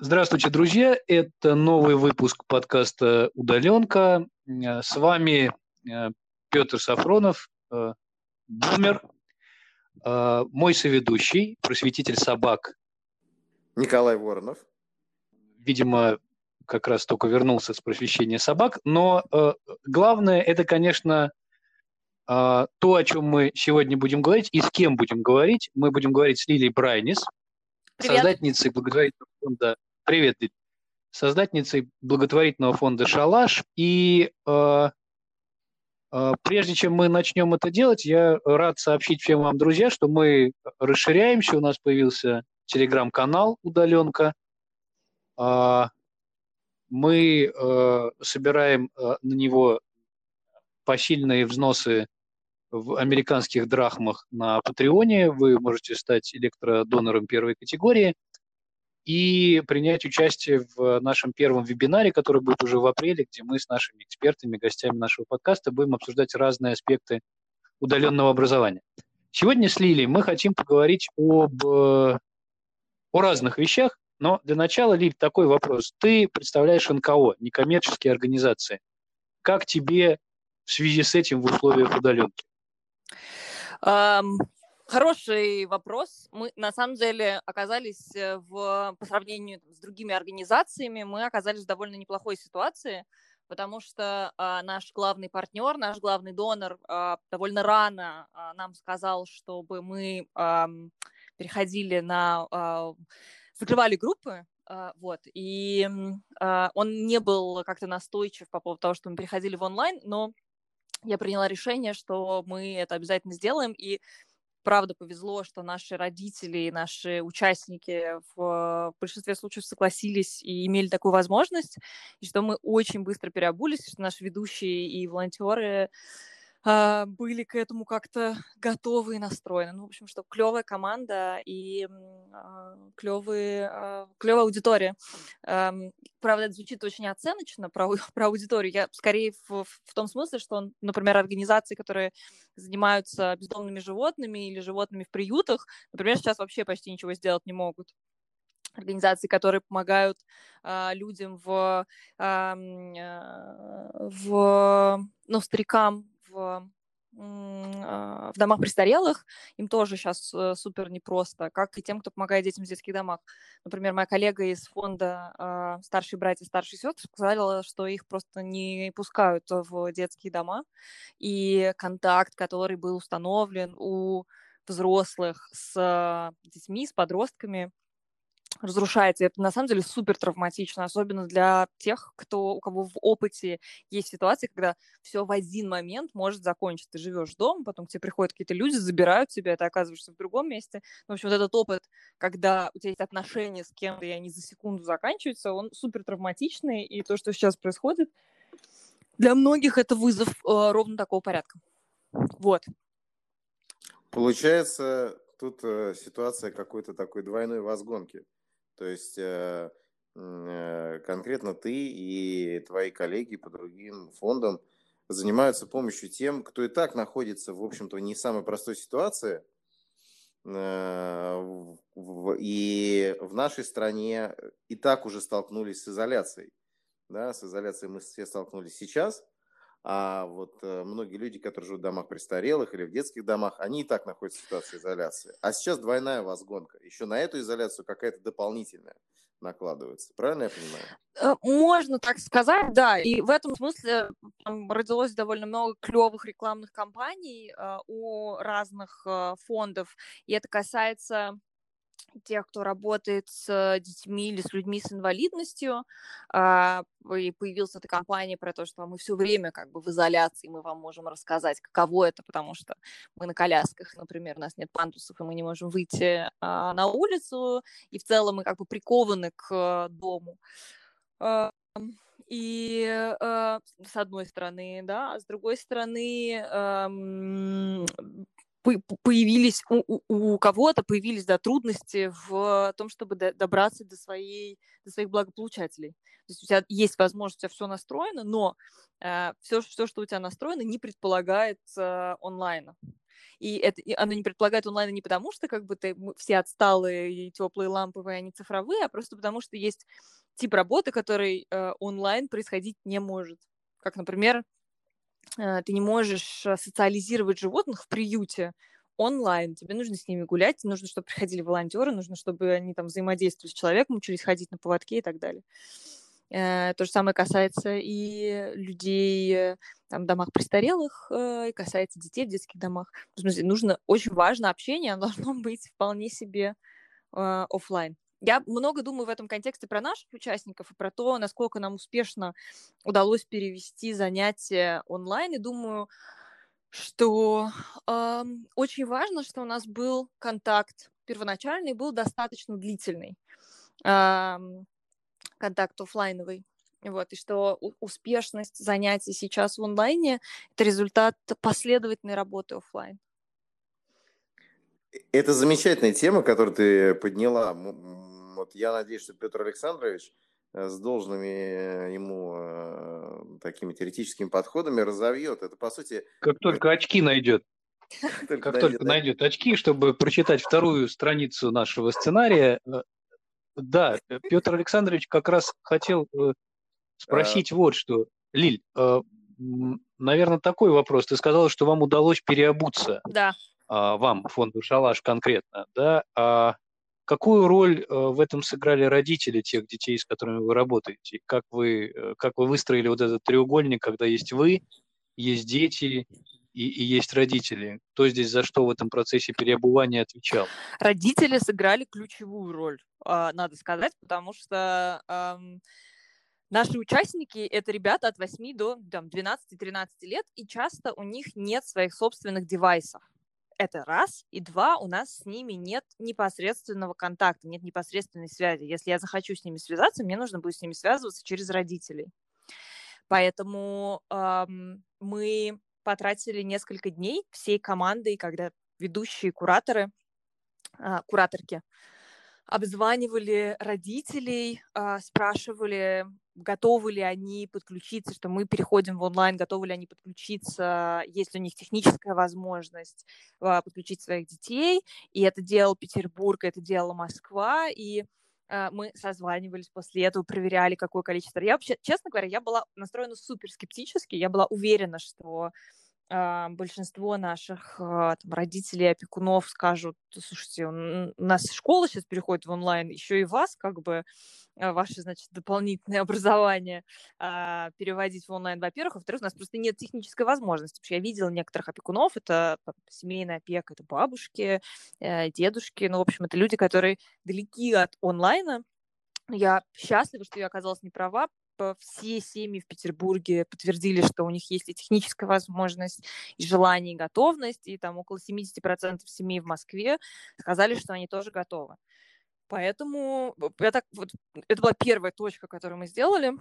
Здравствуйте, друзья! Это новый выпуск подкаста «Удаленка». С вами э, Петр Сафронов, э, бумер, э, мой соведущий, просветитель собак. Николай Воронов. Видимо, как раз только вернулся с просвещения собак. Но главное, это, конечно, то, о чем мы сегодня будем говорить и с кем будем говорить. Мы будем говорить с Лилией Брайнис, Привет. создательницей благотворительного фонда Привет, Лиль. Создательницей благотворительного фонда «Шалаш». И э, э, прежде чем мы начнем это делать, я рад сообщить всем вам, друзья, что мы расширяемся. У нас появился телеграм-канал «Удаленка». Э, мы э, собираем э, на него посильные взносы в американских драхмах на Патреоне. Вы можете стать электродонором первой категории – и принять участие в нашем первом вебинаре, который будет уже в апреле, где мы с нашими экспертами, гостями нашего подкаста будем обсуждать разные аспекты удаленного образования. Сегодня с Лилией мы хотим поговорить об, о разных вещах, но для начала, Лиль, такой вопрос. Ты представляешь НКО, некоммерческие организации. Как тебе в связи с этим в условиях удаленки? Um, Хороший вопрос. Мы на самом деле оказались э, в, по сравнению с другими организациями, мы оказались в довольно неплохой ситуации, потому что а, наш главный партнер, наш главный донор а, довольно рано а, нам сказал, чтобы мы а, переходили на, а, закрывали группы, а, вот, и а, он не был как-то настойчив по поводу того, что мы переходили в онлайн, но я приняла решение, что мы это обязательно сделаем, и правда повезло, что наши родители и наши участники в большинстве случаев согласились и имели такую возможность, и что мы очень быстро переобулись, что наши ведущие и волонтеры а, были к этому как-то готовы и настроены. Ну, в общем, что клевая команда и а, клевые, а, клевая аудитория. Правда, это звучит очень оценочно про, про аудиторию. Я скорее в, в том смысле, что, например, организации, которые занимаются бездомными животными или животными в приютах, например, сейчас вообще почти ничего сделать не могут организации, которые помогают э, людям в, э, в ну, старикам в а, в домах престарелых, им тоже сейчас э, супер непросто, как и тем, кто помогает детям в детских домах. Например, моя коллега из фонда э, «Старшие братья, старшие сестры» сказала, что их просто не пускают в детские дома, и контакт, который был установлен у взрослых с детьми, с подростками, разрушается. Это на самом деле супер травматично, особенно для тех, кто, у кого в опыте есть ситуации, когда все в один момент может закончиться. Ты живешь дома, потом к тебе приходят какие-то люди, забирают тебя, ты оказываешься в другом месте. Ну, в общем, вот этот опыт, когда у тебя есть отношения с кем-то, и они за секунду заканчиваются, он супер травматичный, и то, что сейчас происходит, для многих это вызов э, ровно такого порядка. Вот. Получается, тут э, ситуация какой-то такой двойной возгонки. То есть э, э, конкретно ты и твои коллеги по другим фондам занимаются помощью тем, кто и так находится, в общем-то, не самой простой ситуации. Э, и в нашей стране и так уже столкнулись с изоляцией. Да, с изоляцией мы все столкнулись сейчас. А вот э, многие люди, которые живут в домах престарелых или в детских домах, они и так находятся в ситуации изоляции. А сейчас двойная возгонка. Еще на эту изоляцию какая-то дополнительная накладывается. Правильно я понимаю? Э, можно так сказать, да. И в этом смысле там родилось довольно много клевых рекламных кампаний э, у разных э, фондов. И это касается тех, кто работает с детьми или с людьми с инвалидностью. А, и появилась эта компания про то, что мы все время как бы в изоляции, мы вам можем рассказать, каково это, потому что мы на колясках, например, у нас нет пандусов, и мы не можем выйти а, на улицу, и в целом мы как бы прикованы к дому. А, и э, с одной стороны, да, с другой стороны, появились у, у, кого-то появились да, трудности в том, чтобы добраться до, своей, до своих благополучателей. То есть у тебя есть возможность, у тебя все настроено, но э, все, все, что у тебя настроено, не предполагает э, онлайна. И это и оно не предполагает онлайна не потому, что как бы ты, все отсталые и теплые ламповые, они цифровые, а просто потому, что есть тип работы, который э, онлайн происходить не может. Как, например, ты не можешь э, социализировать животных в приюте онлайн. Тебе нужно с ними гулять, нужно, чтобы приходили волонтеры, нужно, чтобы они там взаимодействовали с человеком, учились ходить на поводке и так далее. Э, то же самое касается и людей там, в домах престарелых, э, и касается детей в детских домах. В смысле, нужно, очень важно общение, оно должно быть вполне себе э, офлайн. Я много думаю в этом контексте про наших участников и про то, насколько нам успешно удалось перевести занятия онлайн. И думаю, что э, очень важно, что у нас был контакт первоначальный, был достаточно длительный. Э, контакт офлайновый. Вот, и что успешность занятий сейчас в онлайне – это результат последовательной работы офлайн. Это замечательная тема, которую ты подняла. Вот я надеюсь, что Петр Александрович э, с должными э, ему э, такими теоретическими подходами разовьет. Это, по сути... Как только очки найдет. Как только найдет очки, чтобы прочитать вторую страницу нашего сценария, да, Петр Александрович как раз хотел спросить а... вот что. Лиль, наверное, такой вопрос. Ты сказала, что вам удалось переобуться. Да. А, вам, фонду «Шалаш» конкретно, да? А какую роль в этом сыграли родители тех детей, с которыми вы работаете? Как вы, э, как вы выстроили вот этот треугольник, когда есть вы, есть дети и, и есть родители. Кто здесь за что в этом процессе переобувания отвечал? Родители сыграли ключевую роль, а, надо сказать, потому что наши участники — это ребята от 8 до там, 12-13 лет, и часто у них нет своих собственных девайсов. Это раз. И два, у нас с ними нет непосредственного контакта, нет непосредственной связи. Если я захочу с ними связаться, мне нужно будет с ними связываться через родителей. Поэтому эм, мы потратили несколько дней всей командой, когда ведущие кураторы, а, кураторки, обзванивали родителей, а, спрашивали, готовы ли они подключиться, что мы переходим в онлайн, готовы ли они подключиться, есть ли у них техническая возможность а, подключить своих детей. И это делал Петербург, это делала Москва, и мы созванивались после этого, проверяли, какое количество. Я вообще, честно говоря, я была настроена супер скептически, я была уверена, что а, большинство наших а, там, родителей, опекунов скажут, слушайте, у нас школа сейчас переходит в онлайн, еще и вас, как бы, а, ваше, значит, дополнительное образование переводить в онлайн, во-первых. Во-вторых, у нас просто нет технической возможности. Потому я видела некоторых опекунов, это семейная опека, это бабушки, э, дедушки, ну, в общем, это люди, которые далеки от онлайна, я счастлива, что я оказалась не права, все семьи в Петербурге подтвердили, что у них есть и техническая возможность, и желание, и готовность, и там около 70% семей в Москве сказали, что они тоже готовы. Поэтому это, вот, это была первая точка, которую мы сделали.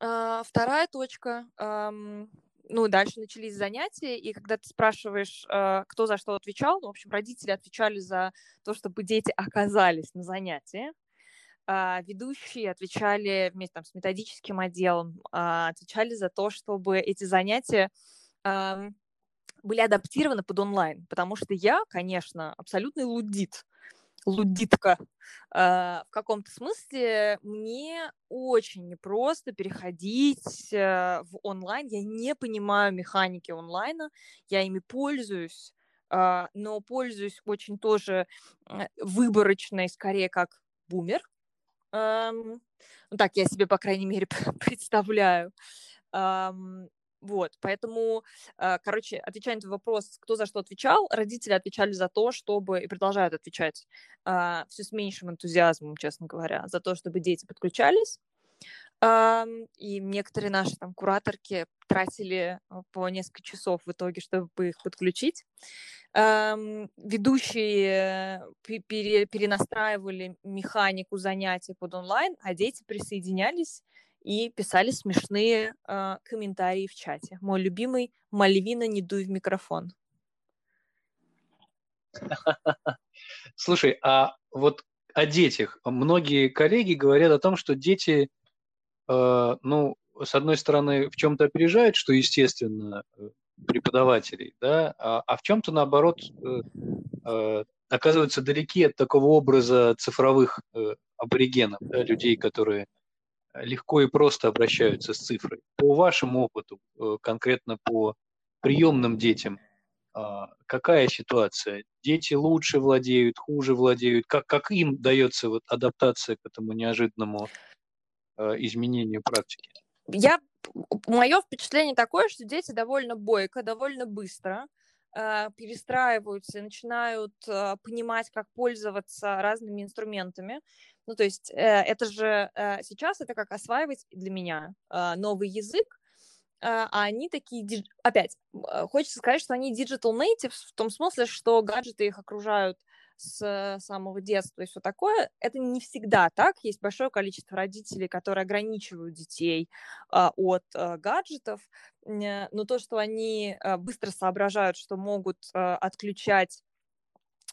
А, вторая точка, эм, ну, дальше начались занятия, и когда ты спрашиваешь, э, кто за что отвечал, ну, в общем, родители отвечали за то, чтобы дети оказались на занятии, ведущие отвечали вместе там, с методическим отделом, а, отвечали за то, чтобы эти занятия были адаптированы под онлайн, потому что я, конечно, абсолютный лудит, лудитка. А, в каком-то смысле мне очень непросто переходить э, в онлайн. Я не понимаю механики онлайна, я ими пользуюсь, но пользуюсь очень тоже э, выборочно и скорее как бумер, ну, так я себе, по крайней мере, представляю. Вот, поэтому, а, короче, отвечая на этот вопрос, кто за что отвечал, родители отвечали за то, чтобы, и продолжают отвечать, а, все с меньшим энтузиазмом, честно говоря, за то, чтобы дети подключались. И некоторые наши там кураторки тратили а, по несколько часов в итоге, чтобы их подключить. Ведущие перенастраивали механику занятий под онлайн, а дети присоединялись и писали смешные э, комментарии в чате. Мой любимый «Мальвина, не дуй в микрофон». Слушай, а вот о детях. Многие коллеги говорят о том, что дети, э, ну, с одной стороны, в чем-то опережают, что естественно, э, преподавателей, да, а, а в чем-то, наоборот, э, э, оказываются далеки от такого образа цифровых э, аборигенов, да, людей, которые легко и просто обращаются с цифрой. По вашему опыту, э, конкретно по приемным детям, э, какая ситуация? Дети лучше владеют, хуже владеют? Как, как им дается вот адаптация к этому неожиданному э, изменению практики? Я мое впечатление такое, что дети довольно бойко, довольно быстро э, перестраиваются начинают э, понимать, как пользоваться разными инструментами. Ну, то есть э, это же э, сейчас это как осваивать для меня э, новый язык, э, а они такие, опять, э, хочется сказать, что они digital natives в том смысле, что гаджеты их окружают с самого детства и все такое, это не всегда так. Есть большое количество родителей, которые ограничивают детей а, от а, гаджетов, но то, что они а, быстро соображают, что могут отключать,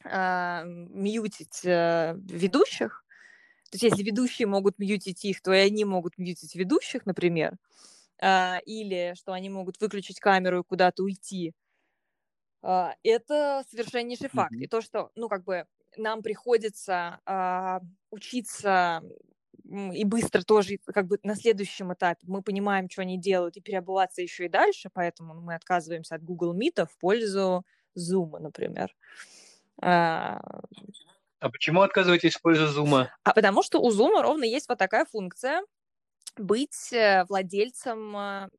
мьютить а, ведущих, то есть если ведущие могут мьютить их, то и они могут мьютить ведущих, например, или что они могут выключить камеру и куда-то уйти, это совершеннейший факт. Mm-hmm. И то, что, ну, как бы нам приходится а, учиться и быстро тоже, как бы на следующем этапе мы понимаем, что они делают, и переобуваться еще и дальше, поэтому мы отказываемся от Google Meet в пользу Zoom, например. А, а почему отказываетесь в пользу Zoom? А потому что у Zoom ровно есть вот такая функция быть э, владельцем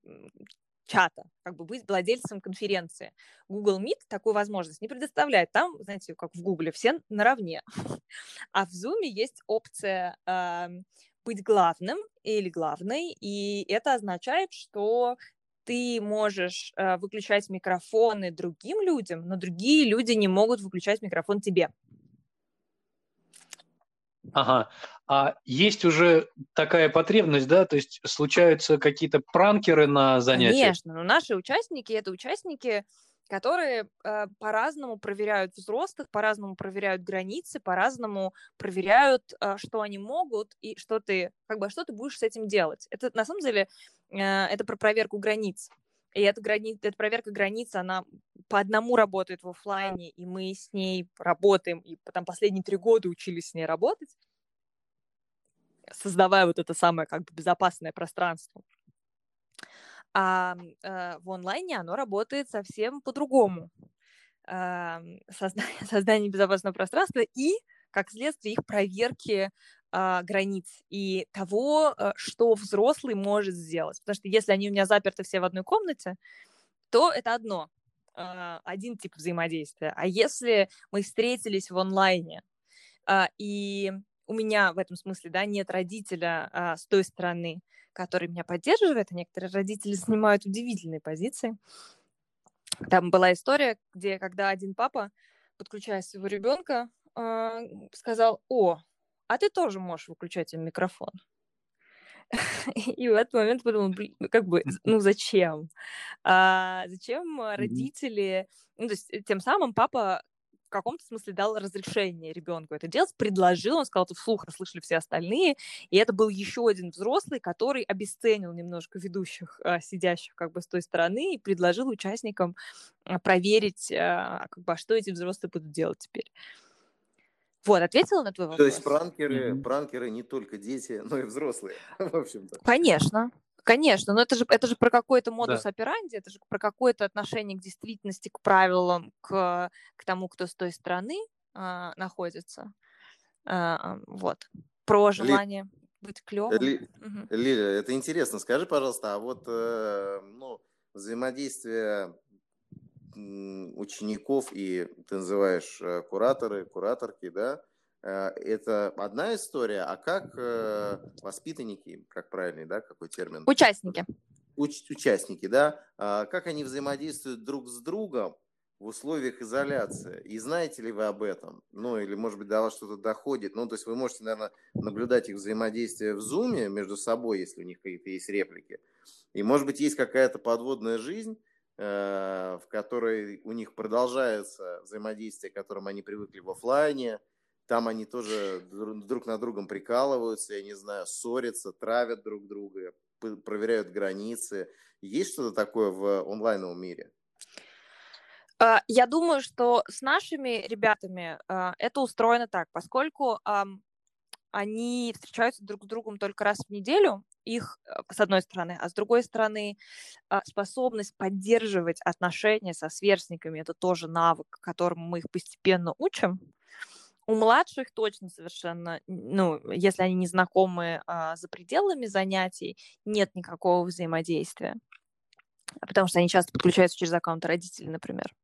чата, как бы быть владельцем конференции. Google Meet такую возможность не предоставляет. Там, знаете, как в Google, все наравне. А в Zoom есть опция э, быть главным или главной, и это означает, что ты можешь э, выключать микрофоны другим людям, но другие люди не могут выключать микрофон тебе. Ага. А есть уже такая потребность, да? То есть случаются какие-то пранкеры на занятиях? Конечно, но наши участники это участники, которые э, по-разному проверяют взрослых, по-разному проверяют границы, по-разному проверяют, э, что они могут и что ты, как бы, что ты будешь с этим делать. Это на самом деле э, это про проверку границ. И эта, грани... эта проверка границ, она по одному работает в офлайне, и мы с ней работаем, и там последние три года учились с ней работать, создавая вот это самое как бы безопасное пространство. А э, в онлайне оно работает совсем по-другому. Э, создание, создание безопасного пространства и, как следствие, их проверки э, границ и того, э, что взрослый может сделать. Потому что если они у меня заперты все в одной комнате, то это одно, э, один тип взаимодействия. А если мы встретились в онлайне, э, и у меня в этом смысле, да, нет родителя а, с той стороны, который меня поддерживает, а некоторые родители занимают удивительные позиции. Там была история, где когда один папа, подключая своего ребенка, а, сказал, о, а ты тоже можешь выключать им микрофон. И в этот момент подумал, ну, как бы, ну зачем? А, зачем родители... Ну, то есть тем самым папа в каком-то смысле дал разрешение ребенку это делать, предложил, он сказал это вслух, расслышали все остальные, и это был еще один взрослый, который обесценил немножко ведущих, а, сидящих как бы с той стороны, и предложил участникам а, проверить, а, как бы, а что эти взрослые будут делать теперь. Вот, ответила на твой вопрос. То есть пранкеры, mm-hmm. пранкеры не только дети, но и взрослые, в общем-то. Конечно, Конечно, но это же, это же про какой-то модус да. операнди, это же про какое-то отношение к действительности, к правилам, к, к тому, кто с той стороны а, находится. А, вот. Про желание Ли... быть клевым. Ли... Угу. Лиля, это интересно. Скажи, пожалуйста, а вот э, ну, взаимодействие учеников и ты называешь э, кураторы, кураторки, да, Э, это одна история, а как э, воспитанники, как правильный, да, какой термин? Участники. Уч- участники, да, а как они взаимодействуют друг с другом в условиях изоляции. И знаете ли вы об этом? Ну, или, может быть, до вас что-то доходит. Ну, то есть вы можете, наверное, наблюдать их взаимодействие в зуме между собой, если у них какие-то есть реплики. И, может быть, есть какая-то подводная жизнь, в которой у них продолжается взаимодействие, к которому они привыкли в офлайне. Там они тоже друг на другом прикалываются, я не знаю, ссорятся, травят друг друга, проверяют границы. Есть что-то такое в онлайновом мире? А, я думаю, что с нашими ребятами а, это устроено так, поскольку они встречаются друг с другом только раз в неделю, их, э, с одной стороны, а с другой стороны, а, способность поддерживать отношения со сверстниками – это тоже навык, которому мы их постепенно учим. У младших точно совершенно, ну, если они не знакомы а, за пределами занятий, нет никакого взаимодействия, потому что они часто подключаются через аккаунты родителей, например.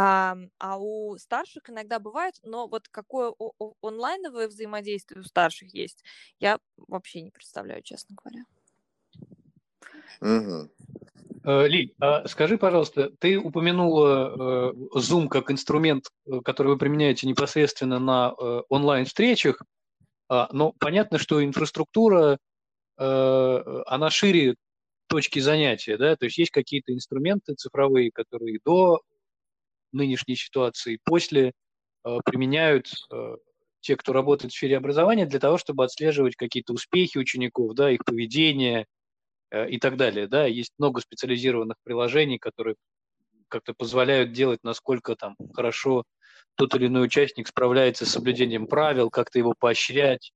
А, а у старших иногда бывает, но вот какое онлайновое взаимодействие у старших есть, я вообще не представляю, честно говоря. Угу. Ли, а скажи, пожалуйста, ты упомянула э, Zoom как инструмент, э, который вы применяете непосредственно на онлайн-встречах, а, но понятно, что инфраструктура, она шире точки занятия, да, то есть есть какие-то инструменты цифровые, которые до нынешней ситуации, после применяют те, кто работает в сфере образования, для того, чтобы отслеживать какие-то успехи учеников, да, их поведение, Э, и так далее. Да? Есть много специализированных приложений, которые как-то позволяют делать, насколько там хорошо тот или иной участник справляется с соблюдением правил, как-то его поощрять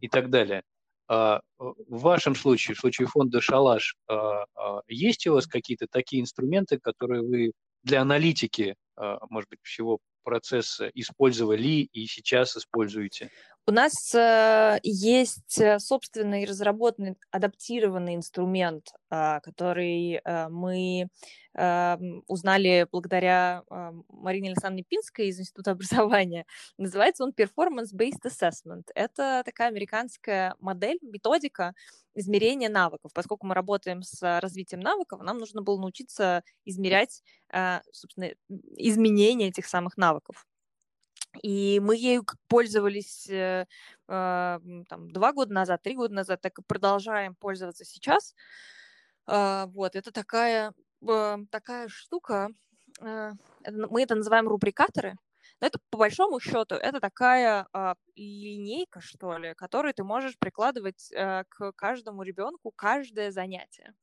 и так далее. А в вашем случае, в случае фонда «Шалаш», а, а, есть у вас какие-то такие инструменты, которые вы для аналитики, а, может быть, всего процесса использовали и сейчас используете? У нас э, есть э, собственный разработанный адаптированный инструмент, э, который э, мы узнали благодаря Марине Александровне Пинской из Института образования. Называется он Performance-Based Assessment. Это такая американская модель, методика измерения навыков. Поскольку мы работаем с развитием навыков, нам нужно было научиться измерять, собственно, изменения этих самых навыков. И мы ею пользовались э, э, там, два года назад, три года назад, так и продолжаем пользоваться сейчас. Э, вот, это такая, э, такая штука, э, мы это называем рубрикаторы, но это по большому счету это такая э, линейка, что ли, которую ты можешь прикладывать э, к каждому ребенку каждое занятие.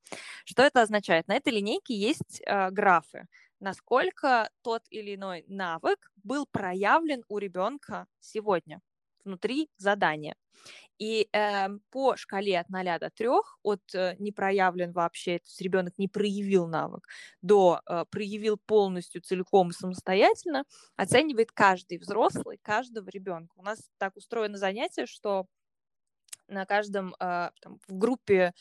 Что это означает? На этой линейке есть э, графы насколько тот или иной навык был проявлен у ребенка сегодня внутри задания. И э, по шкале от 0 до 3, от э, не проявлен вообще, то есть ребенок не проявил навык, до э, проявил полностью, целиком и самостоятельно, оценивает каждый взрослый, каждого ребенка. У нас так устроено занятие, что на каждом, э, там, в группе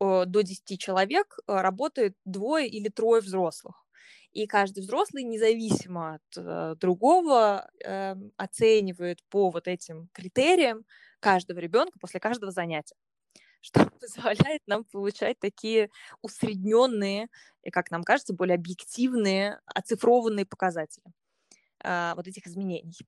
э, до 10 человек э, работает двое или трое взрослых и каждый взрослый, независимо от э, другого, э, оценивает по вот этим критериям каждого ребенка после каждого занятия что позволяет нам получать такие усредненные и, как нам кажется, более объективные, оцифрованные показатели э, вот этих изменений.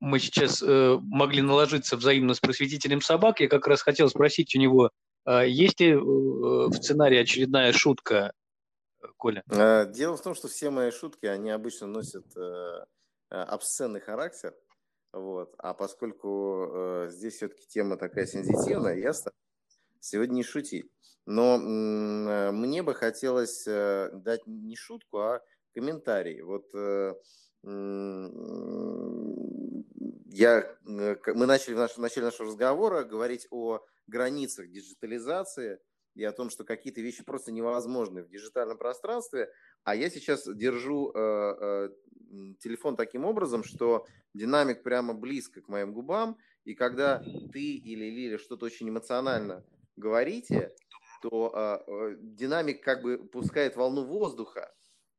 Мы сейчас э, могли наложиться взаимно с просветителем собак. Я как раз хотел спросить у него, э, есть ли э, в сценарии очередная шутка Коля? Э, дело в том, что все мои шутки, они обычно носят э, э, обсценный характер. Вот. А поскольку здесь все-таки тема такая сензитивная, я сегодня не шутить. Но мне бы хотелось дать не шутку, а комментарий. Вот я, мы начали в, наш, в начале нашего разговора говорить о границах диджитализации – и о том, что какие-то вещи просто невозможны в диджитальном пространстве, а я сейчас держу э, э, телефон таким образом, что динамик прямо близко к моим губам, и когда ты или Лиля что-то очень эмоционально говорите, то э, э, динамик как бы пускает волну воздуха,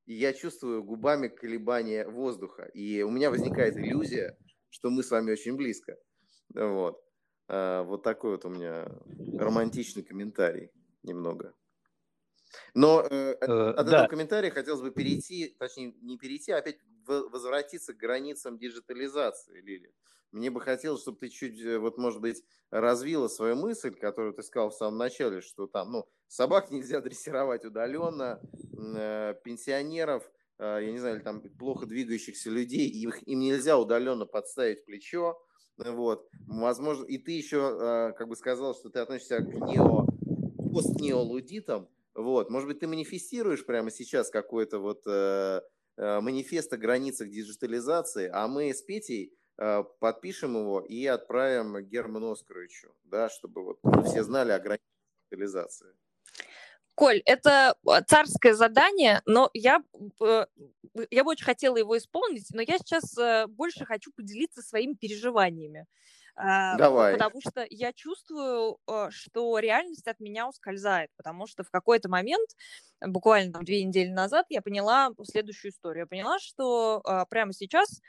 и я чувствую губами колебания воздуха, и у меня возникает иллюзия, что мы с вами очень близко. Вот. Э, вот такой вот у меня романтичный комментарий немного. Но э, от, э, от да. этого комментария хотелось бы перейти, точнее, не перейти, а опять возвратиться к границам диджитализации, Лили. Мне бы хотелось, чтобы ты чуть, э, вот, может быть, развила свою мысль, которую ты сказал в самом начале, что там, ну, собак нельзя дрессировать удаленно, э, пенсионеров, э, я не знаю, там плохо двигающихся людей, их, им нельзя удаленно подставить плечо, вот, возможно, и ты еще, как бы сказал, что ты относишься к нео, постнеолудитам, вот, может быть, ты манифестируешь прямо сейчас какой-то вот э, манифест о границах диджитализации, а мы с Петей Э, подпишем его и отправим Герману Оскаровичу, да, чтобы вот все знали о границах реализации. Коль, это а, царское задание, но я, э, я бы очень хотела его исполнить, но я сейчас э, больше хочу поделиться своими переживаниями. А, Давай. Потому что я чувствую, что реальность от меня ускользает, потому что в какой-то момент, буквально там, две недели назад, я поняла следующую историю. Я поняла, что а, прямо сейчас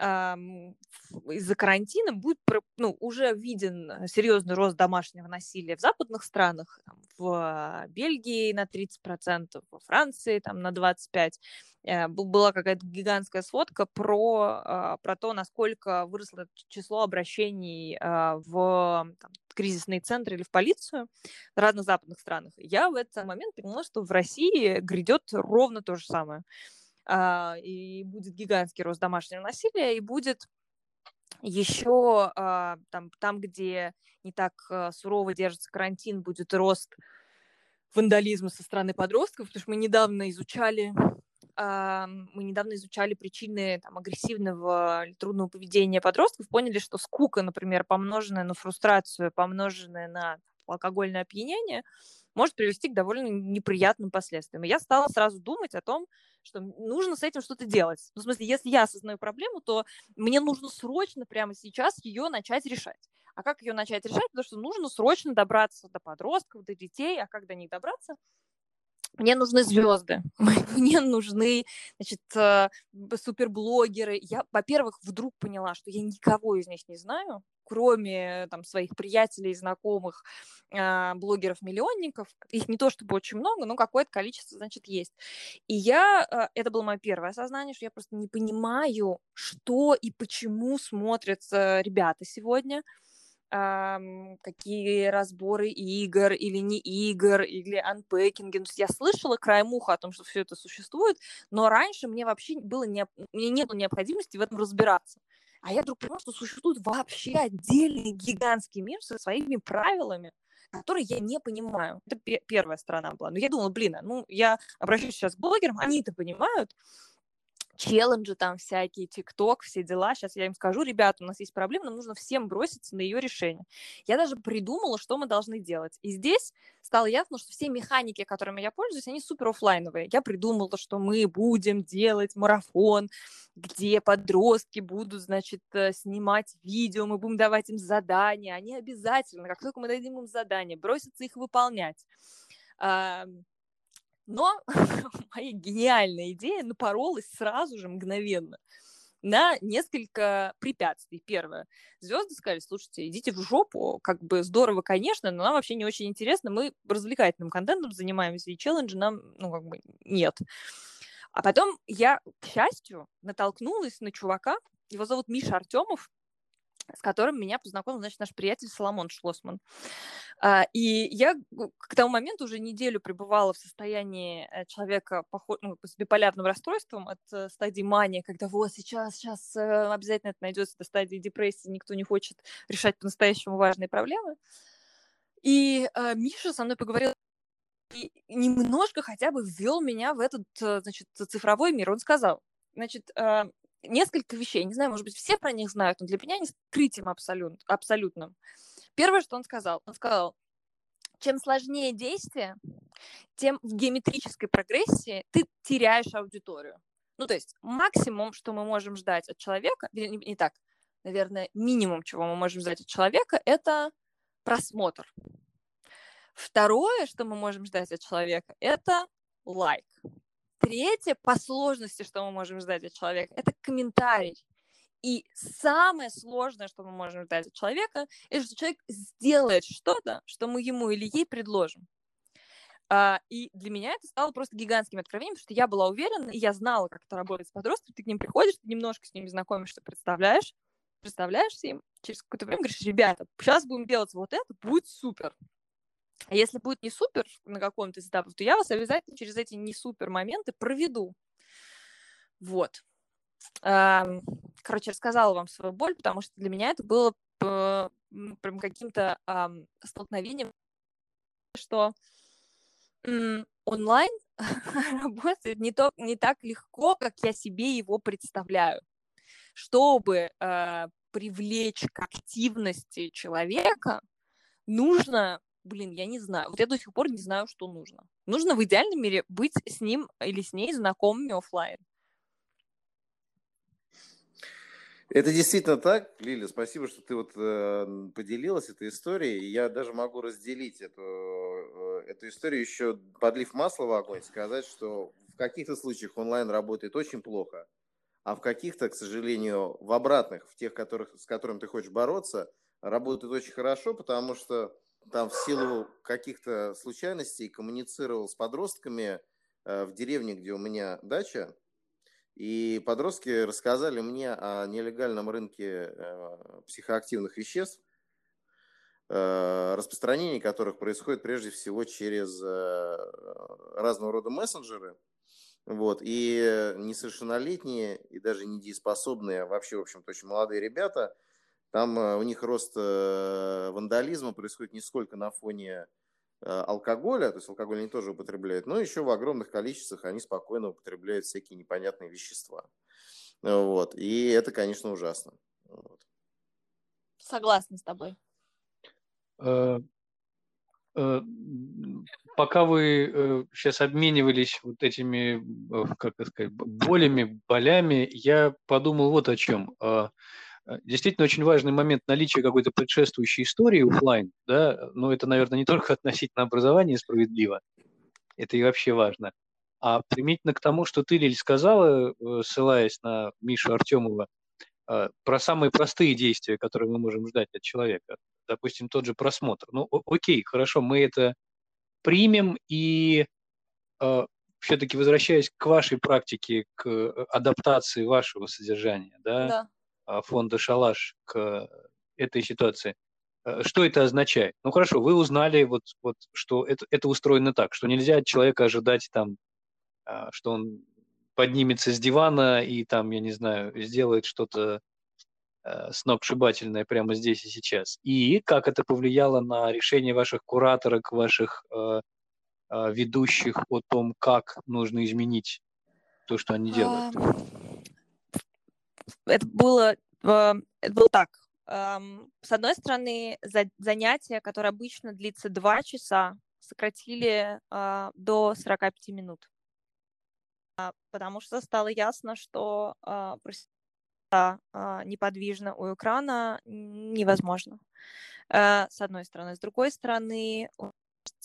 из-за карантина будет ну, уже виден серьезный рост домашнего насилия в западных странах, в Бельгии на 30%, во Франции там, на 25%. Э, была какая-то гигантская сводка про, а, про то, насколько выросло число обращений а, в там, кризисные центры или в полицию в разных западных странах. Я в этот момент поняла, что в России грядет ровно то же самое. А, и будет гигантский рост домашнего насилия, и будет еще там, там, где не так а, сурово держится карантин, будет рост вандализма со стороны подростков, потому что мы недавно изучали мы недавно изучали причины там, агрессивного или трудного поведения подростков, поняли, что скука, например, помноженная на фрустрацию, помноженная на алкогольное опьянение, может привести к довольно неприятным последствиям. И я стала сразу думать о том, что нужно с этим что-то делать. Ну, в смысле, если я осознаю проблему, то мне нужно срочно прямо сейчас ее начать решать. А как ее начать решать? Потому что нужно срочно добраться до подростков, до детей. А как до них добраться? Мне нужны звезды, мне нужны, значит, э, суперблогеры. Я, во-первых, вдруг поняла, что я никого из них не знаю, кроме там, своих приятелей, знакомых, э, блогеров-миллионников, их не то чтобы очень много, но какое-то количество, значит, есть. И я, э, это было мое первое осознание, что я просто не понимаю, что и почему смотрят э, ребята сегодня, эм, какие разборы игр или не игр, или анпекинги. Есть я слышала краем уха о том, что все это существует, но раньше мне вообще было не, мне не было необходимости в этом разбираться. А я вдруг поняла, что существует вообще отдельный гигантский мир со своими правилами, которые я не понимаю. Это первая сторона была. Но я думала, блин, а, ну, я обращаюсь сейчас к блогерам, они это понимают, челленджи там всякие, ТикТок, все дела. Сейчас я им скажу, ребята, у нас есть проблема, нам нужно всем броситься на ее решение. Я даже придумала, что мы должны делать. И здесь стало ясно, что все механики, которыми я пользуюсь, они супер офлайновые. Я придумала, что мы будем делать марафон, где подростки будут, значит, э, снимать видео, мы будем давать им задания. Они обязательно, как только мы дадим им задания, бросятся их выполнять. Но моя гениальная идея напоролась сразу же, мгновенно, на несколько препятствий. Первое. Звезды сказали, слушайте, идите в жопу, как бы здорово, конечно, но нам вообще не очень интересно, мы развлекательным контентом занимаемся, и челленджи нам, ну, как бы, нет. А потом я, к счастью, натолкнулась на чувака, его зовут Миша Артемов, с которым меня познакомил, значит, наш приятель Соломон Шлосман. А, и я к тому моменту уже неделю пребывала в состоянии э, человека ну, с биполярным расстройством от э, стадии мании, когда вот сейчас, сейчас э, обязательно это найдется до стадии депрессии, никто не хочет решать по-настоящему важные проблемы. И Миша со мной поговорил и немножко хотя бы ввел меня в этот, значит, цифровой мир. Он сказал, значит, несколько вещей. Не знаю, может быть, все про них знают, но для меня они скрытием абсолют, абсолютным. Первое, что он сказал, он сказал, чем сложнее действие, тем в геометрической прогрессии ты теряешь аудиторию. Ну, то есть максимум, что мы можем ждать от человека, не, не так, наверное, минимум, чего мы можем ждать от человека, это просмотр. Второе, что мы можем ждать от человека, это лайк. Третье по сложности, что мы можем ждать от человека, это комментарий. И самое сложное, что мы можем ждать от человека, это что человек сделает что-то, что мы ему или ей предложим. А, и для меня это стало просто гигантским откровением, потому что я была уверена, и я знала, как это работает с подростками. Ты к ним приходишь, ты немножко с ними знакомишься, представляешь, представляешься им, через какое-то время говоришь, ребята, сейчас будем делать вот это, будет супер. А если будет не супер на каком-то из этапов, то я вас обязательно через эти не супер моменты проведу. Вот. Короче, рассказала вам свою боль, потому что для меня это было прям каким-то столкновением, что онлайн работает не, то, не так легко, как я себе его представляю. Чтобы э, привлечь к активности человека, нужно, блин, я не знаю, вот я до сих пор не знаю, что нужно. Нужно в идеальном мире быть с ним или с ней знакомыми офлайн. Это действительно так, Лиля. Спасибо, что ты вот э, поделилась этой историей. Я даже могу разделить эту, э, эту историю еще, подлив масло в огонь, сказать, что в каких-то случаях онлайн работает очень плохо, а в каких-то, к сожалению, в обратных, в тех, которых, с которыми ты хочешь бороться, работает очень хорошо, потому что там в силу каких-то случайностей коммуницировал с подростками э, в деревне, где у меня дача, и подростки рассказали мне о нелегальном рынке э, психоактивных веществ, э, распространение которых происходит прежде всего через разного рода мессенджеры. Вот. И несовершеннолетние, и даже недееспособные, а вообще, в общем-то, очень молодые ребята, там у них рост вандализма происходит не сколько на фоне Э, алкоголя, то есть алкоголь они тоже употребляют, но еще в огромных количествах они спокойно употребляют всякие непонятные вещества. Вот. И это, конечно, ужасно. Вот. Согласна с тобой. Э, э, пока вы сейчас обменивались вот этими, как сказать, болями, болями, я подумал вот о чем. Э, действительно очень важный момент наличия какой-то предшествующей истории офлайн, да, но это, наверное, не только относительно образования справедливо, это и вообще важно, а применительно к тому, что ты, Лиль, сказала, э, ссылаясь на Мишу Артемова, э, про самые простые действия, которые мы можем ждать от человека. Допустим, тот же просмотр. Ну, окей, хорошо, мы это примем и все-таки возвращаясь к вашей практике, к адаптации вашего содержания, да, да фонда «Шалаш» к этой ситуации. Э, что это означает? Ну хорошо, вы узнали, вот, вот, что это, это устроено так, что нельзя от человека ожидать, там, а, что он поднимется с дивана и там, я не знаю, сделает что-то э, сногсшибательное прямо здесь и сейчас. И как это повлияло на решение ваших кураторок, ваших э, э, ведущих о том, как нужно изменить то, что они делают? Это было, это было так. С одной стороны, занятие, которое обычно длится два часа, сократили а, до 45 минут. А, потому что стало ясно, что а, неподвижно у экрана невозможно. Э, с одной стороны. С другой стороны,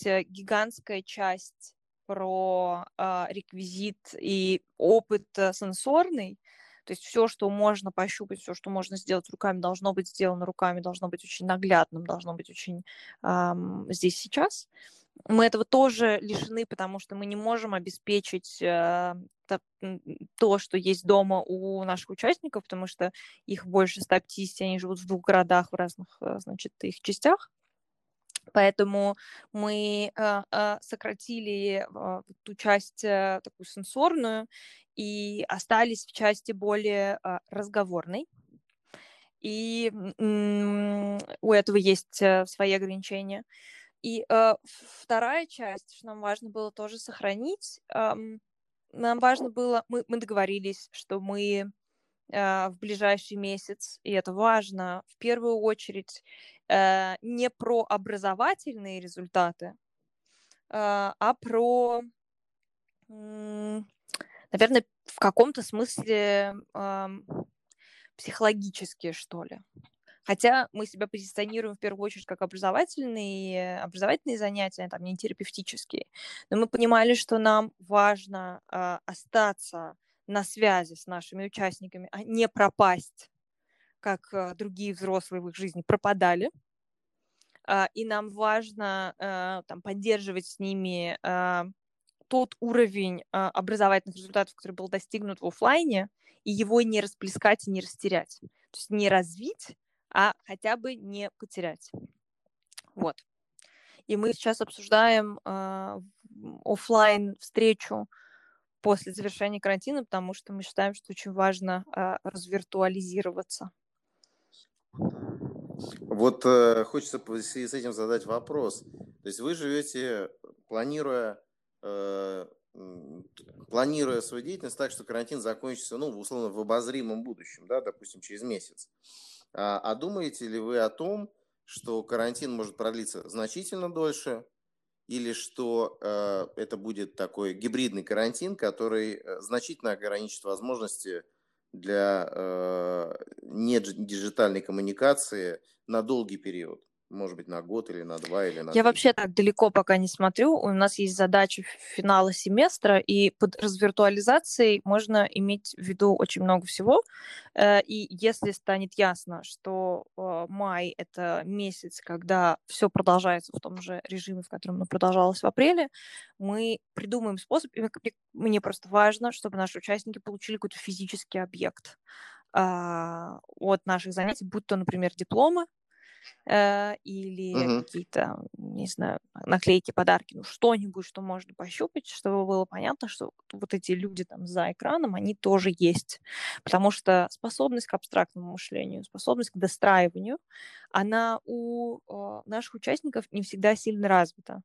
гигантская часть про реквизит и опыт э, сенсорный, то есть все, что можно пощупать, все, что можно сделать руками, должно быть сделано руками, должно быть очень наглядным, должно быть очень эм, здесь сейчас. Мы этого тоже лишены, потому что мы не можем обеспечить э, то, что есть дома у наших участников, потому что их больше 150, они живут в двух городах в разных, э, значит, их частях. Поэтому мы э, э, сократили э, ту часть э, такую сенсорную и остались в части более разговорной. И у этого есть э, свои ограничения. И э, вторая часть, что нам важно было тоже сохранить, нам важно было, мы, мы договорились, что мы в ближайший месяц, и это важно, в первую очередь э, не про образовательные результаты, э, а про, наверное, в каком-то смысле психологические, что ли. Хотя мы себя позиционируем в первую очередь как образовательные, образовательные занятия, там, не терапевтические. Но мы понимали, что нам важно остаться на связи с нашими участниками, а не пропасть как э, другие взрослые в их жизни пропадали. а, и нам важно а, там, поддерживать с ними а, тот уровень образовательных результатов, который был достигнут в офлайне, и его не расплескать и не растерять. То есть не развить, а хотя бы не потерять. Вот. И мы сейчас обсуждаем э, офлайн встречу после завершения карантина, потому что мы считаем, что очень важно э, развиртуализироваться. Вот э, хочется с этим задать вопрос. То есть вы живете, планируя, э, планируя свою деятельность так, что карантин закончится, ну, условно, в обозримом будущем, да, допустим, через месяц. А, а думаете ли вы о том, что карантин может продлиться значительно дольше, или что э, это будет такой гибридный карантин, который э, значительно ограничит возможности для э, недиджитальной коммуникации на долгий период может быть, на год или на два или на Я вообще так далеко пока не смотрю. У нас есть задача финала семестра, и под развиртуализацией можно иметь в виду очень много всего. Э, и если станет ясно, что э, май — это месяц, когда все продолжается в том же режиме, в котором оно продолжалось в апреле, мы придумаем способ, и мне просто важно, чтобы наши участники получили какой-то физический объект а, от наших занятий, будь то, например, дипломы, э, или угу. какие-то, не знаю, наклейки, подарки, ну что-нибудь, что можно пощупать, чтобы было понятно, что вот эти люди там за экраном, они тоже есть. Потому что способность к абстрактному мышлению, способность к достраиванию, она у э, наших участников не всегда сильно развита.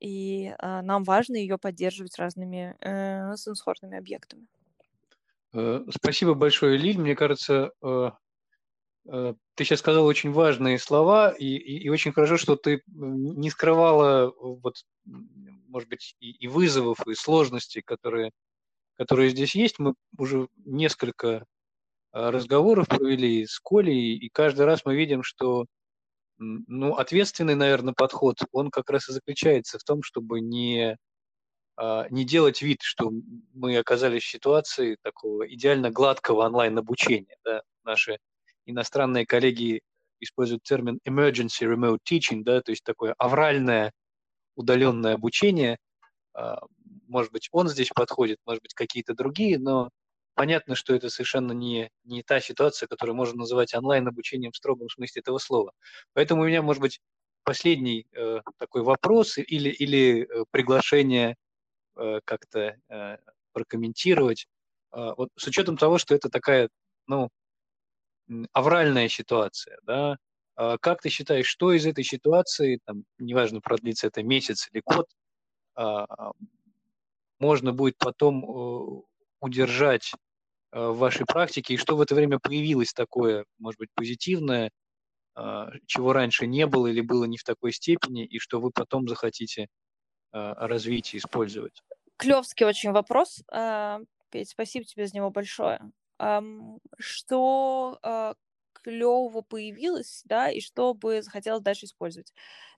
И э, нам важно ее поддерживать разными э, сенсорными объектами. Э, спасибо большое, Лиль. Мне кажется, э, Э, ты сейчас сказал очень важные слова, и, и, и очень хорошо, что ты не скрывала, вот, может быть, и, и вызовов, и сложностей, которые, которые здесь есть. Мы уже несколько э, разговоров провели с Колей, и каждый раз мы видим, что ну, ответственный, наверное, подход, он как раз и заключается в том, чтобы не, а, не делать вид, что мы оказались в ситуации такого идеально гладкого онлайн-обучения. Да? Наши иностранные коллеги используют термин emergency remote teaching, да, то есть такое авральное удаленное обучение. А, может быть, он здесь подходит, может быть, какие-то другие, но понятно, что это совершенно не, не та ситуация, которую можно называть онлайн-обучением в строгом смысле этого слова. Поэтому у меня, может быть, последний э, такой вопрос или, или э, приглашение э, как-то э, прокомментировать. Э, вот с учетом того, что это такая, ну, авральная ситуация, да, а как ты считаешь, что из этой ситуации, там, неважно, продлится это месяц или год, а, можно будет потом удержать э, в вашей практике, и что в это время появилось такое, может быть, позитивное, а, чего раньше не было или было не в такой степени, и что вы потом захотите развить и использовать? Клевский очень вопрос. Петь, спасибо тебе за него большое что а, клево появилось, да, и что бы захотелось дальше использовать.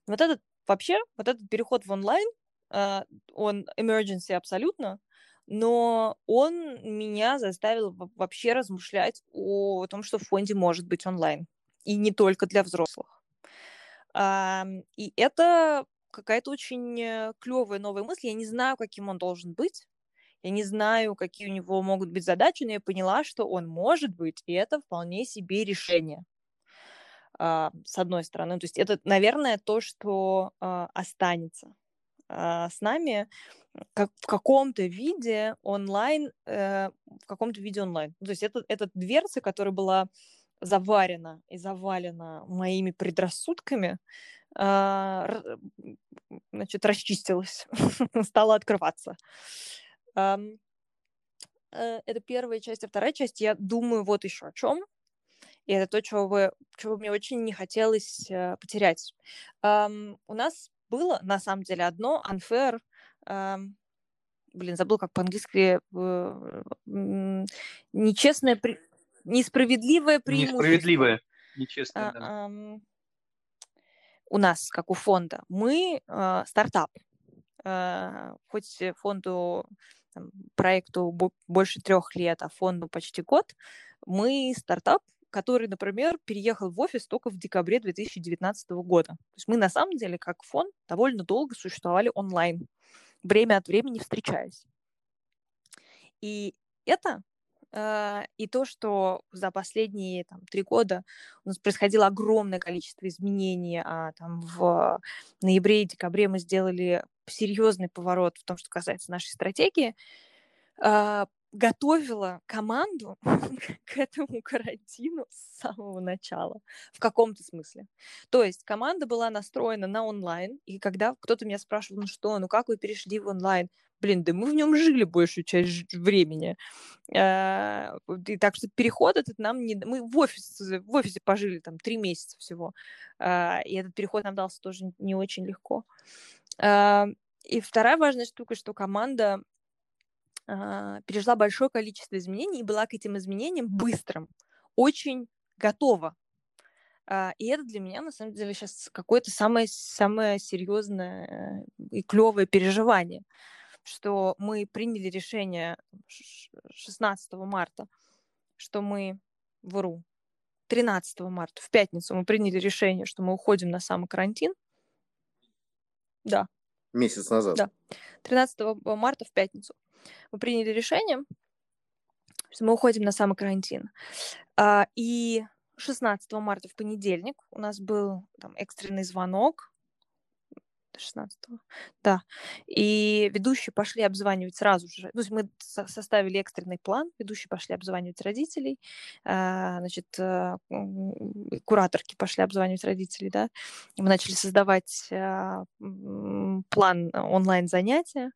Вот этот вообще, вот этот переход в онлайн, а, он emergency абсолютно, но он меня заставил вообще размышлять о том, что в фонде может быть онлайн, и не только для взрослых. И это какая-то очень э, клевая новая мысль. Я не знаю, каким он должен быть, я не знаю, какие у него могут быть задачи, но я поняла, что он может быть, и это вполне себе решение. Uh, с одной стороны. То есть это, наверное, то, что uh, останется uh, с нами как, в каком-то виде онлайн, э, в каком-то виде онлайн. То есть это, это дверца, которая была заварена и завалена моими предрассудками, значит, расчистилась, стала открываться. Э, это первая часть. А вторая часть, я думаю вот еще о чем. И это то, чего, вы, чего мне очень не хотелось э, потерять. у нас было, на самом деле, одно unfair, блин, забыл, как по-английски, э, нечестное, при... несправедливое преимущество. Несправедливое, нечестное, да. У нас, как у фонда, мы э, стартап. Хоть фонду там, проекту больше трех лет, а фонду почти год, мы стартап, который, например, переехал в офис только в декабре 2019 года. То есть мы на самом деле, как фонд, довольно долго существовали онлайн, время от времени встречаясь. И это и то, что за последние там, три года у нас происходило огромное количество изменений, а там в ноябре и декабре мы сделали серьезный поворот в том, что касается нашей стратегии, э, готовила команду к этому карантину с самого начала, в каком-то смысле. То есть команда была настроена на онлайн, и когда кто-то меня спрашивал, ну что, ну как вы перешли в онлайн? Блин, да мы в нем жили большую часть времени. А, и так что переход этот нам не... Мы в, офис, в офисе пожили там три месяца всего, а, и этот переход нам дался тоже не очень легко. А, и вторая важная штука, что команда пережила большое количество изменений и была к этим изменениям быстрым, очень готова. А, и это для меня, на самом деле, сейчас какое-то самое, самое серьезное и клевое переживание, что мы приняли решение 16 марта, что мы, вру, 13 марта, в пятницу мы приняли решение, что мы уходим на самокарантин. Да. Месяц назад. Да. 13 марта в пятницу мы приняли решение, что мы уходим на самокарантин. А, и 16 марта в понедельник у нас был там, экстренный звонок 16 да. И ведущие пошли обзванивать сразу же. То есть мы составили экстренный план, ведущие пошли обзванивать родителей, а, значит, э, кураторки пошли обзванивать родителей, да. И мы начали создавать а, план онлайн-занятия.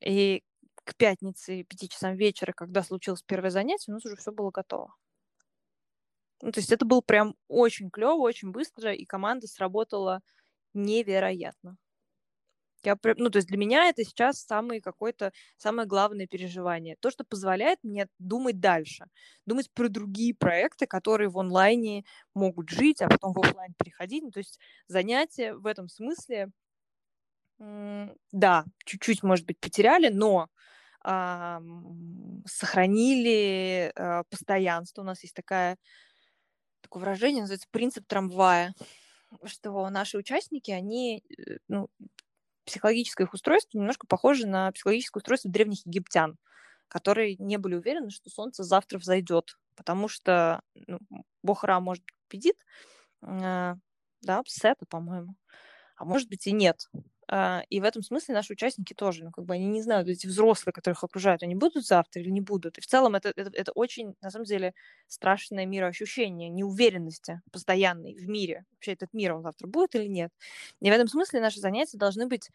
И к пятнице, пяти часам вечера, когда случилось первое занятие, у нас уже все было готово. Ну, то есть это было прям очень клево, очень быстро, и команда сработала невероятно. Я, ну, то есть для меня это сейчас самое какое-то, самое главное переживание. То, что позволяет мне думать дальше. Думать про другие проекты, которые в онлайне могут жить, а потом в офлайн переходить. Ну, то есть занятия в этом смысле, да, чуть-чуть, может быть, потеряли, но сохранили э, постоянство. У нас есть такая, такое выражение, называется принцип трамвая, что наши участники, они, э, ну, психологическое их устройство немножко похоже на психологическое устройство древних египтян, которые не были уверены, что солнце завтра взойдет, потому что ну, бог Ра, может, победит, э, да, Сета, по-моему, а может быть и нет. А, и в этом смысле наши участники тоже, ну, как бы они не знают, эти взрослые, которых окружают, они будут завтра или не будут. И в целом это, это, это очень, на самом деле, страшное мироощущение, неуверенности постоянной в мире. Вообще этот мир, он завтра будет или нет. И в этом смысле наши занятия должны быть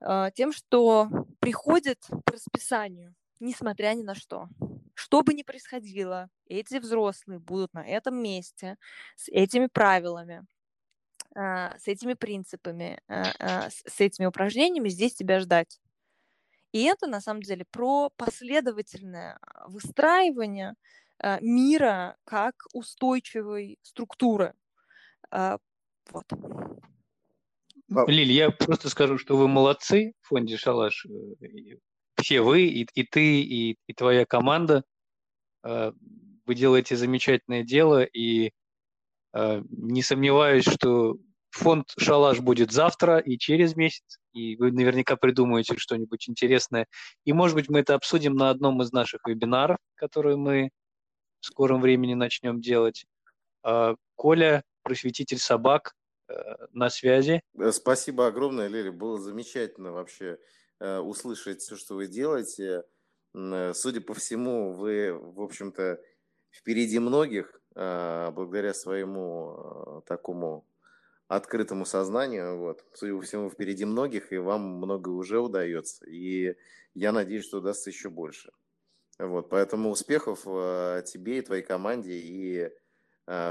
э, тем, что приходит по расписанию, несмотря ни на что. Что бы ни происходило, эти взрослые будут на этом месте с этими правилами, с этими принципами, а, а, с этими упражнениями здесь тебя ждать. И это на самом деле про последовательное выстраивание мира как устойчивой структуры. Вот. Лиль, я просто скажу, что вы молодцы в фонде «Шалаш». Э, все вы, и, и ты, и, и твоя команда. Вы делаете замечательное дело, и Э, не сомневаюсь, что фонд «Шалаш» будет завтра и через месяц, и вы наверняка придумаете что-нибудь интересное. И, может быть, мы это обсудим на одном из наших вебинаров, которые мы в скором времени начнем делать. Э, Коля, просветитель собак, э, на связи. Спасибо огромное, Лили. Было замечательно вообще услышать все, что вы делаете. Судя по всему, вы, в общем-то, впереди многих, благодаря своему а, такому открытому сознанию. Вот. Судя по всему, впереди многих, и вам многое уже удается. И я надеюсь, что удастся еще больше. Вот. Поэтому успехов а, тебе и твоей команде, и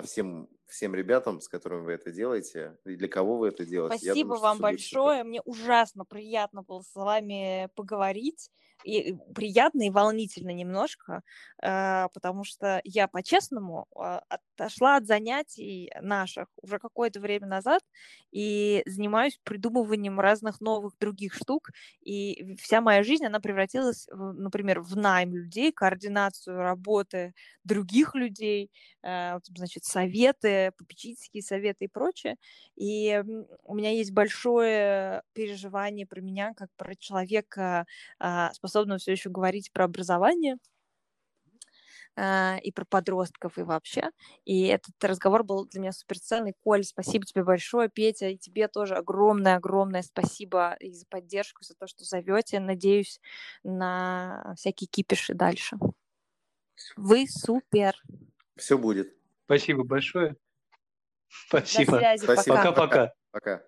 всем, всем ребятам, с которыми вы это делаете, и для кого вы это делаете. Спасибо думаю, вам большое. Супер. Мне ужасно приятно было с вами поговорить и приятно и волнительно немножко, э, потому что я по-честному а, отошла от занятий наших уже какое-то время назад и занимаюсь придумыванием разных новых других штук, и вся моя жизнь, она превратилась, например, в найм людей, координацию работы других людей, э, значит, советы, попечительские советы и прочее. И у меня есть большое переживание про меня, как про человека, а, способного все еще говорить про образование а, и про подростков, и вообще. И этот разговор был для меня суперценный. Коль, спасибо тебе большое. Петя, и тебе тоже огромное-огромное спасибо и за поддержку, за то, что зовете. Надеюсь на всякие кипиши дальше. Вы супер. Все будет. Спасибо большое. Спасибо. До связи. Спасибо. Пока-пока. Пока.